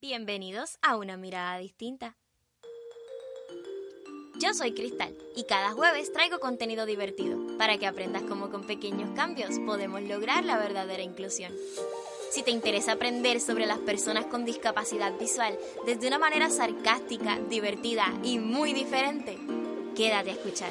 Bienvenidos a una mirada distinta. Yo soy Cristal y cada jueves traigo contenido divertido para que aprendas cómo con pequeños cambios podemos lograr la verdadera inclusión. Si te interesa aprender sobre las personas con discapacidad visual desde una manera sarcástica, divertida y muy diferente, quédate a escuchar.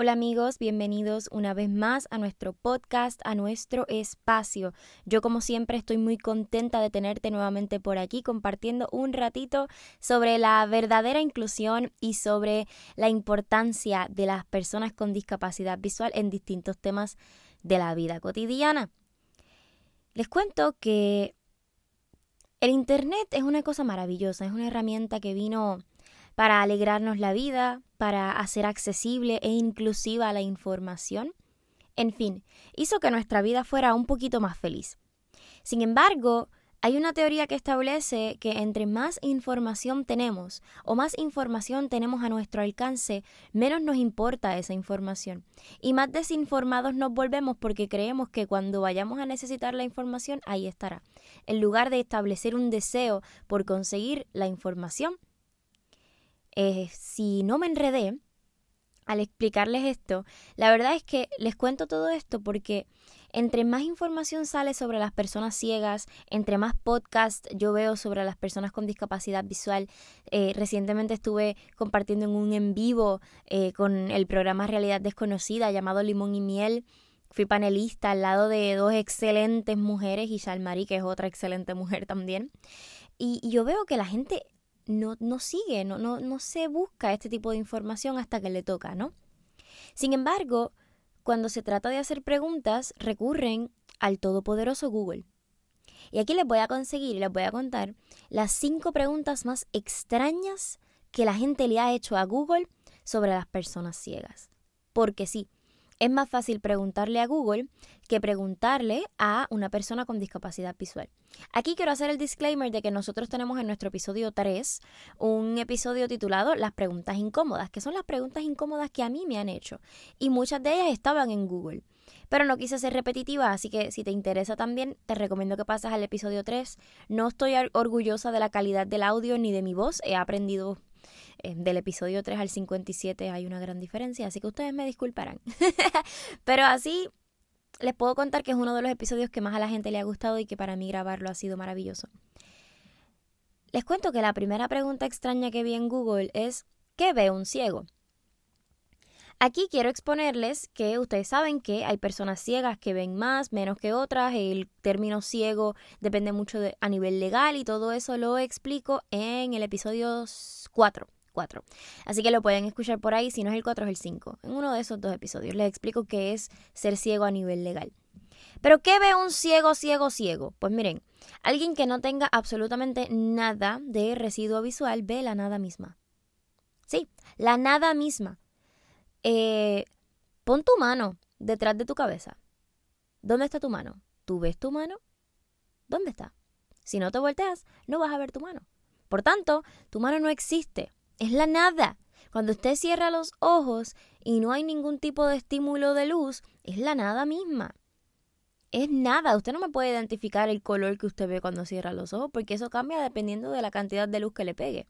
Hola amigos, bienvenidos una vez más a nuestro podcast, a nuestro espacio. Yo como siempre estoy muy contenta de tenerte nuevamente por aquí compartiendo un ratito sobre la verdadera inclusión y sobre la importancia de las personas con discapacidad visual en distintos temas de la vida cotidiana. Les cuento que el Internet es una cosa maravillosa, es una herramienta que vino para alegrarnos la vida, para hacer accesible e inclusiva la información. En fin, hizo que nuestra vida fuera un poquito más feliz. Sin embargo, hay una teoría que establece que entre más información tenemos o más información tenemos a nuestro alcance, menos nos importa esa información. Y más desinformados nos volvemos porque creemos que cuando vayamos a necesitar la información, ahí estará. En lugar de establecer un deseo por conseguir la información, eh, si no me enredé al explicarles esto, la verdad es que les cuento todo esto porque entre más información sale sobre las personas ciegas, entre más podcasts yo veo sobre las personas con discapacidad visual, eh, recientemente estuve compartiendo en un en vivo eh, con el programa Realidad Desconocida llamado Limón y Miel. Fui panelista al lado de dos excelentes mujeres y Shalmari, que es otra excelente mujer también. y yo veo que la gente no, no sigue, no, no, no se busca este tipo de información hasta que le toca, ¿no? Sin embargo, cuando se trata de hacer preguntas, recurren al todopoderoso Google. Y aquí les voy a conseguir y les voy a contar las cinco preguntas más extrañas que la gente le ha hecho a Google sobre las personas ciegas. Porque sí, es más fácil preguntarle a Google que preguntarle a una persona con discapacidad visual. Aquí quiero hacer el disclaimer de que nosotros tenemos en nuestro episodio 3 un episodio titulado Las preguntas incómodas, que son las preguntas incómodas que a mí me han hecho. Y muchas de ellas estaban en Google. Pero no quise ser repetitiva, así que si te interesa también, te recomiendo que pases al episodio 3. No estoy orgullosa de la calidad del audio ni de mi voz, he aprendido eh, del episodio 3 al 57 hay una gran diferencia, así que ustedes me disculparán. Pero así les puedo contar que es uno de los episodios que más a la gente le ha gustado y que para mí grabarlo ha sido maravilloso. Les cuento que la primera pregunta extraña que vi en Google es ¿qué ve un ciego? Aquí quiero exponerles que ustedes saben que hay personas ciegas que ven más, menos que otras, el término ciego depende mucho a nivel legal y todo eso lo explico en el episodio 4. Así que lo pueden escuchar por ahí, si no es el 4 es el 5. En uno de esos dos episodios les explico qué es ser ciego a nivel legal. Pero ¿qué ve un ciego, ciego, ciego? Pues miren, alguien que no tenga absolutamente nada de residuo visual ve la nada misma. Sí, la nada misma. Eh, pon tu mano detrás de tu cabeza. ¿Dónde está tu mano? ¿Tú ves tu mano? ¿Dónde está? Si no te volteas, no vas a ver tu mano. Por tanto, tu mano no existe. Es la nada. Cuando usted cierra los ojos y no hay ningún tipo de estímulo de luz, es la nada misma. Es nada. Usted no me puede identificar el color que usted ve cuando cierra los ojos porque eso cambia dependiendo de la cantidad de luz que le pegue.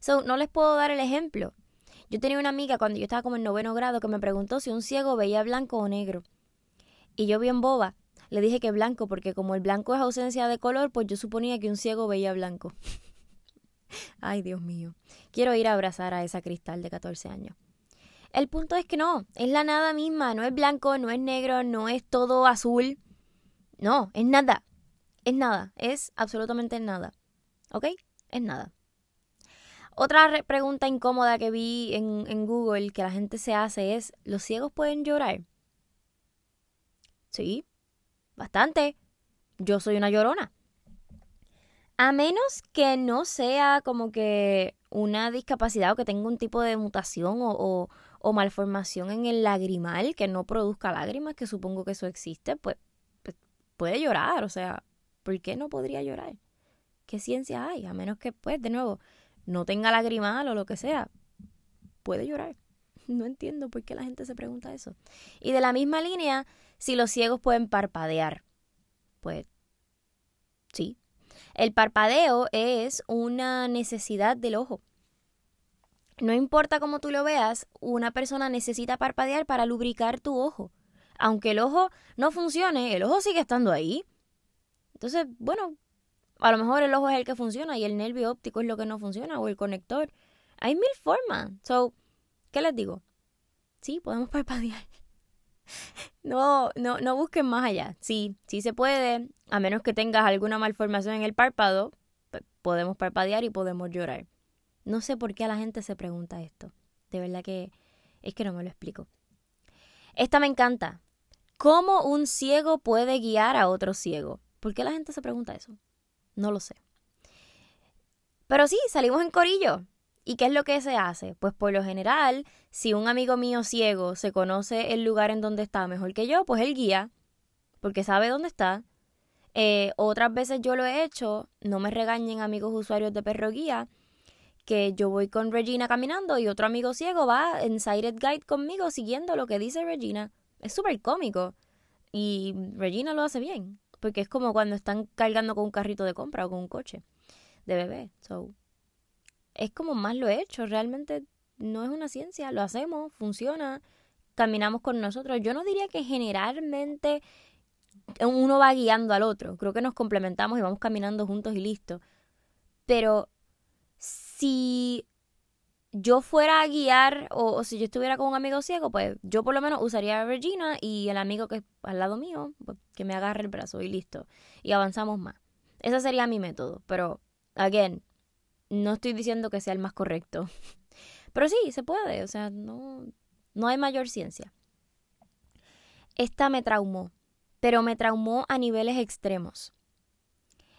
So, no les puedo dar el ejemplo. Yo tenía una amiga cuando yo estaba como en noveno grado que me preguntó si un ciego veía blanco o negro. Y yo bien boba, le dije que blanco porque como el blanco es ausencia de color, pues yo suponía que un ciego veía blanco. Ay, Dios mío. Quiero ir a abrazar a esa cristal de 14 años. El punto es que no, es la nada misma, no es blanco, no es negro, no es todo azul. No, es nada. Es nada, es absolutamente nada. ¿Ok? Es nada. Otra pregunta incómoda que vi en, en Google que la gente se hace es, ¿los ciegos pueden llorar? Sí, bastante. Yo soy una llorona. A menos que no sea como que una discapacidad o que tenga un tipo de mutación o, malformación en el lagrimal que no produzca lágrimas, que supongo que eso existe, pues, pues, puede llorar. O sea, ¿por qué no podría llorar? ¿Qué ciencia hay? A menos que, pues, de nuevo, no tenga lagrimal o lo que sea, puede llorar. No entiendo por qué la gente se pregunta eso. Y de la misma línea, si los ciegos pueden parpadear Pues sí. El parpadeo es una necesidad del ojo. No importa cómo tú lo veas, una persona necesita parpadear para lubricar tu ojo. Aunque el ojo no funcione, el ojo sigue estando ahí. Entonces, bueno, a lo mejor el ojo es el que funciona y el nervio óptico es lo que no funciona o el conector. Hay mil formas. So, ¿qué les digo? Sí, podemos parpadear. No, no, no busquen más allá. Sí, sí se puede, a menos que tengas alguna malformación en el párpado, podemos parpadear y podemos llorar. No sé por qué a la gente se pregunta esto. De verdad que es que no me lo explico. Esta me encanta. ¿Cómo un ciego puede guiar a otro ciego? ¿Por qué la gente se pregunta eso? No lo sé. Pero sí, salimos en corillo. ¿Y qué es lo que se hace? Pues por lo general, si un amigo mío ciego se conoce el lugar en donde está mejor que yo, pues él guía, porque sabe dónde está. Eh, otras veces yo lo he hecho, no me regañen amigos usuarios de perro guía, que yo voy con Regina caminando y otro amigo ciego va en Sighted Guide conmigo siguiendo lo que dice Regina. Es súper cómico. Y Regina lo hace bien, porque es como cuando están cargando con un carrito de compra o con un coche de bebé. So, es como más lo he hecho. Realmente no es una ciencia, lo hacemos, funciona, caminamos con nosotros. Yo no diría que generalmente uno va guiando al otro. Creo que nos complementamos y vamos caminando juntos y listo. Pero si yo fuera a guiar o, si yo estuviera con un amigo ciego, pues yo por lo menos usaría a Regina y el amigo que es al lado mío, pues, que me agarre el brazo y listo. Y avanzamos más. Ese sería mi método. Pero, again, no estoy diciendo que sea el más correcto. Pero sí, se puede. O sea, no, no hay mayor ciencia. Esta me traumó, pero me traumó a niveles extremos.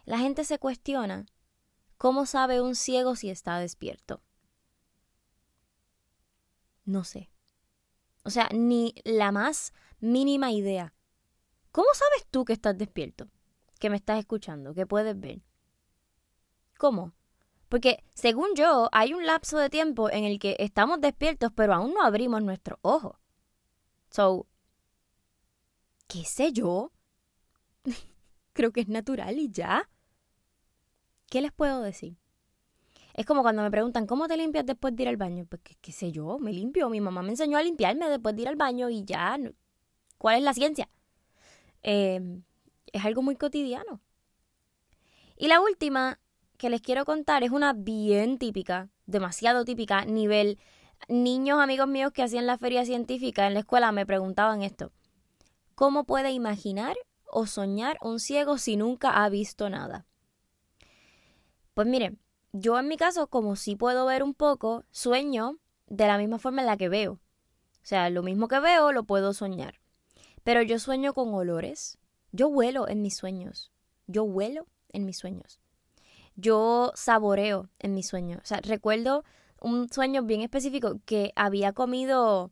La gente se cuestiona ¿Cómo sabe un ciego si está despierto? No sé. O sea, ni la más mínima idea. ¿Cómo sabes tú que estás despierto? Que me estás escuchando, que puedes ver. ¿Cómo? Porque según yo, hay un lapso de tiempo en el que estamos despiertos, pero aún no abrimos nuestros ojos. So, ¿qué sé yo? Creo que es natural y ya. ¿Qué les puedo decir? Es como cuando me preguntan, ¿cómo te limpias después de ir al baño? Pues qué, sé yo, me limpio. Mi mamá me enseñó a limpiarme después de ir al baño y ya. ¿Cuál es la ciencia? Em, es algo muy cotidiano. Y la última que les quiero contar es una bien típica, demasiado típica, nivel niños amigos míos que hacían la feria científica en la escuela me preguntaban esto. ¿Cómo puede imaginar o soñar un ciego si nunca ha visto nada? Pues miren, yo en mi caso, como sí puedo ver un poco, sueño de la misma forma en la que veo. O sea, lo mismo que veo lo puedo soñar. Pero yo sueño con olores. Yo huelo en mis sueños. Yo huelo en mis sueños. Yo saboreo en mis sueños. O sea, recuerdo un sueño bien específico que había comido,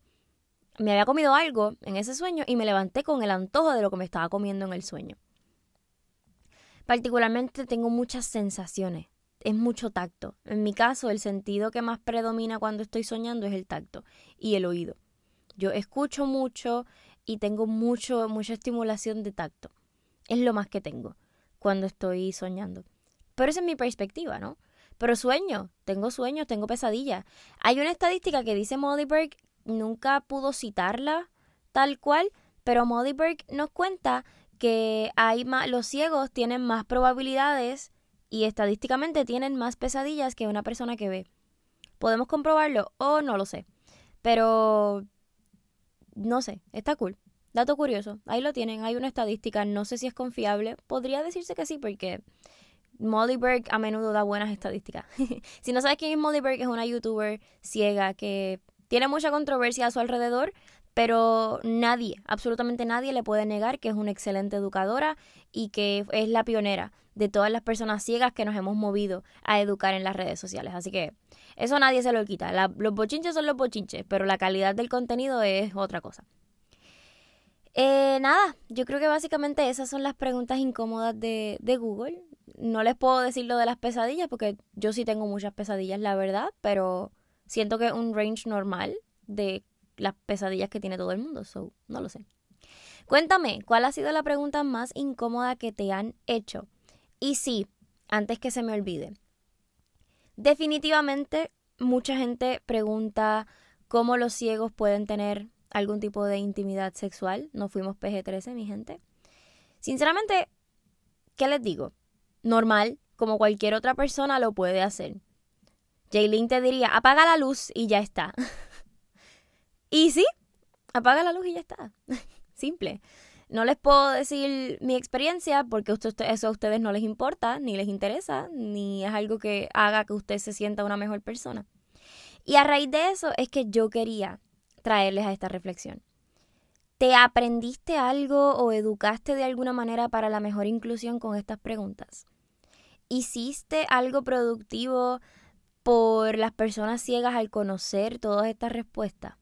me había comido algo en ese sueño y me levanté con el antojo de lo que me estaba comiendo en el sueño. Particularmente tengo muchas sensaciones es mucho tacto. En mi caso, el sentido que más predomina cuando estoy soñando es el tacto y el oído. Yo escucho mucho y tengo mucho, mucha estimulación de tacto. Es lo más que tengo cuando estoy soñando. Pero esa es mi perspectiva, ¿no? Pero sueño, tengo sueños, tengo pesadillas. Hay una estadística que dice Berg, nunca pudo citarla tal cual, pero Berg nos cuenta que hay más, los ciegos tienen más probabilidades y estadísticamente tienen más pesadillas que una persona que ve. ¿Podemos comprobarlo o no lo sé? Pero no sé, está cool. Dato curioso, ahí lo tienen, hay una estadística, no sé si es confiable, podría decirse que sí porque Molly Berg a menudo da buenas estadísticas. si no sabes quién es Molly Berg, es una youtuber ciega que tiene mucha controversia a su alrededor, pero nadie, absolutamente nadie le puede negar que es una excelente educadora y que es la pionera de todas las personas ciegas que nos hemos movido a educar en las redes sociales. Así que eso nadie se lo quita. los bochinches son los bochinches, pero la calidad del contenido es otra cosa. Eh, nada, yo creo que básicamente esas son las preguntas incómodas de, de Google. No les puedo decir lo de las pesadillas porque yo sí tengo muchas pesadillas, la verdad, pero siento que es un range normal de las pesadillas que tiene todo el mundo, so no lo sé. Cuéntame, ¿cuál ha sido la pregunta más incómoda que te han hecho? Y sí, antes que se me olvide, definitivamente mucha gente pregunta cómo los ciegos pueden tener algún tipo de intimidad sexual. No fuimos PG-13, mi gente. Sinceramente, ¿qué les digo? Normal, como cualquier otra persona lo puede hacer. Jaylin te diría, apaga la luz y ya está. y sí, apaga la luz y ya está. Simple. No les puedo decir mi experiencia porque eso a ustedes no les importa, ni les interesa, ni es algo que haga que usted se sienta una mejor persona. Y a raíz de eso es que yo quería traerles a esta reflexión. ¿Te aprendiste algo o educaste de alguna manera para la mejor inclusión con estas preguntas? ¿Hiciste algo productivo por las personas ciegas al conocer todas estas respuestas?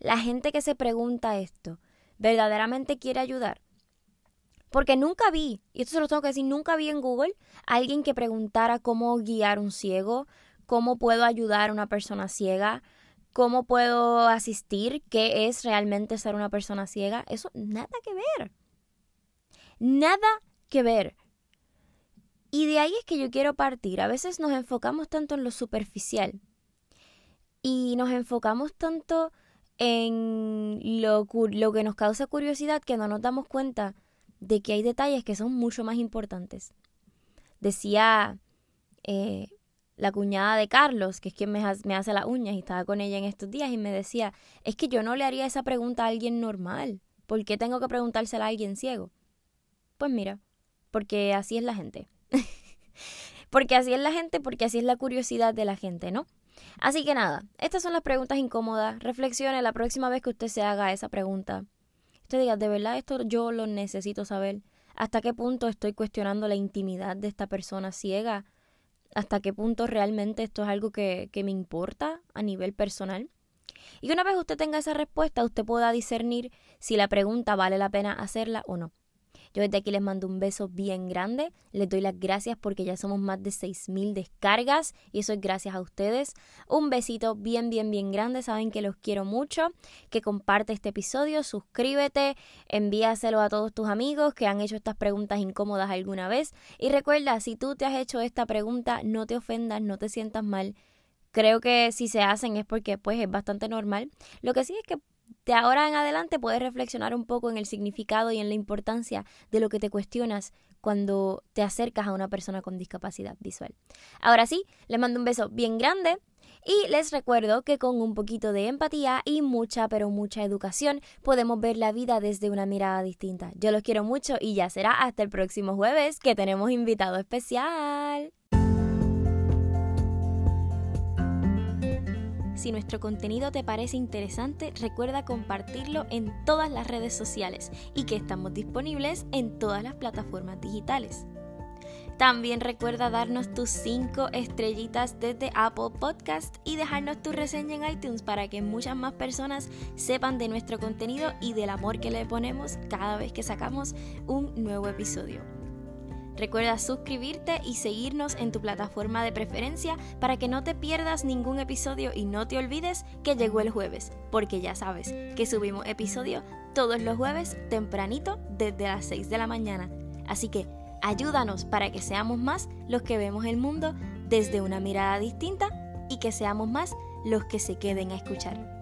La gente que se pregunta esto, ¿verdaderamente quiere ayudar? Porque nunca vi, y esto se lo tengo que decir, nunca vi en Google alguien que preguntara cómo guiar un ciego, cómo puedo ayudar a una persona ciega, cómo puedo asistir, qué es realmente ser una persona ciega. Eso nada que ver. Nada que ver. Y de ahí es que yo quiero partir. A veces nos enfocamos tanto en lo superficial y nos enfocamos tanto en lo, lo, que nos causa curiosidad que no nos damos cuenta de que hay detalles que son mucho más importantes. Decía eh, la cuñada de Carlos, que es quien me, hace las uñas y estaba con ella en estos días y me decía, es que yo no le haría esa pregunta a alguien normal. ¿Por qué tengo que preguntársela a alguien ciego? Pues mira, porque así es la gente. porque así es la gente, porque así es la curiosidad de la gente, ¿no? Así que nada, estas son las preguntas incómodas. Reflexione la próxima vez que usted se haga esa pregunta. Usted diga, de verdad esto yo lo necesito saber. ¿Hasta qué punto estoy cuestionando la intimidad de esta persona ciega? ¿Hasta qué punto realmente esto es algo que, que me importa a nivel personal? Y una vez usted tenga esa respuesta, usted pueda discernir si la pregunta vale la pena hacerla o no. Yo desde aquí les mando un beso bien grande. Les doy las gracias porque ya somos más de 6.000 descargas y eso es gracias a ustedes. Un besito bien, bien, bien grande. Saben que los quiero mucho. Que comparte este episodio, suscríbete, envíaselo a todos tus amigos que han hecho estas preguntas incómodas alguna vez. Y recuerda, si tú te has hecho esta pregunta, no te ofendas, no te sientas mal. Creo que si se hacen es porque pues es bastante normal. Lo que sí es que de ahora en adelante puedes reflexionar un poco en el significado y en la importancia de lo que te cuestionas cuando te acercas a una persona con discapacidad visual. Ahora sí, les mando un beso bien grande y les recuerdo que con un poquito de empatía y mucha, pero mucha educación podemos ver la vida desde una mirada distinta. Yo los quiero mucho y ya será hasta el próximo jueves que tenemos invitado especial. Si nuestro contenido te parece interesante, recuerda compartirlo en todas las redes sociales y que estamos disponibles en todas las plataformas digitales. También recuerda darnos tus 5 estrellitas desde Apple Podcast y dejarnos tu reseña en iTunes para que muchas más personas sepan de nuestro contenido y del amor que le ponemos cada vez que sacamos un nuevo episodio. Recuerda suscribirte y seguirnos en tu plataforma de preferencia para que no te pierdas ningún episodio y no te olvides que llegó el jueves, porque ya sabes que subimos episodio todos los jueves tempranito desde las 6 de la mañana. Así que ayúdanos para que seamos más los que vemos el mundo desde una mirada distinta y que seamos más los que se queden a escuchar.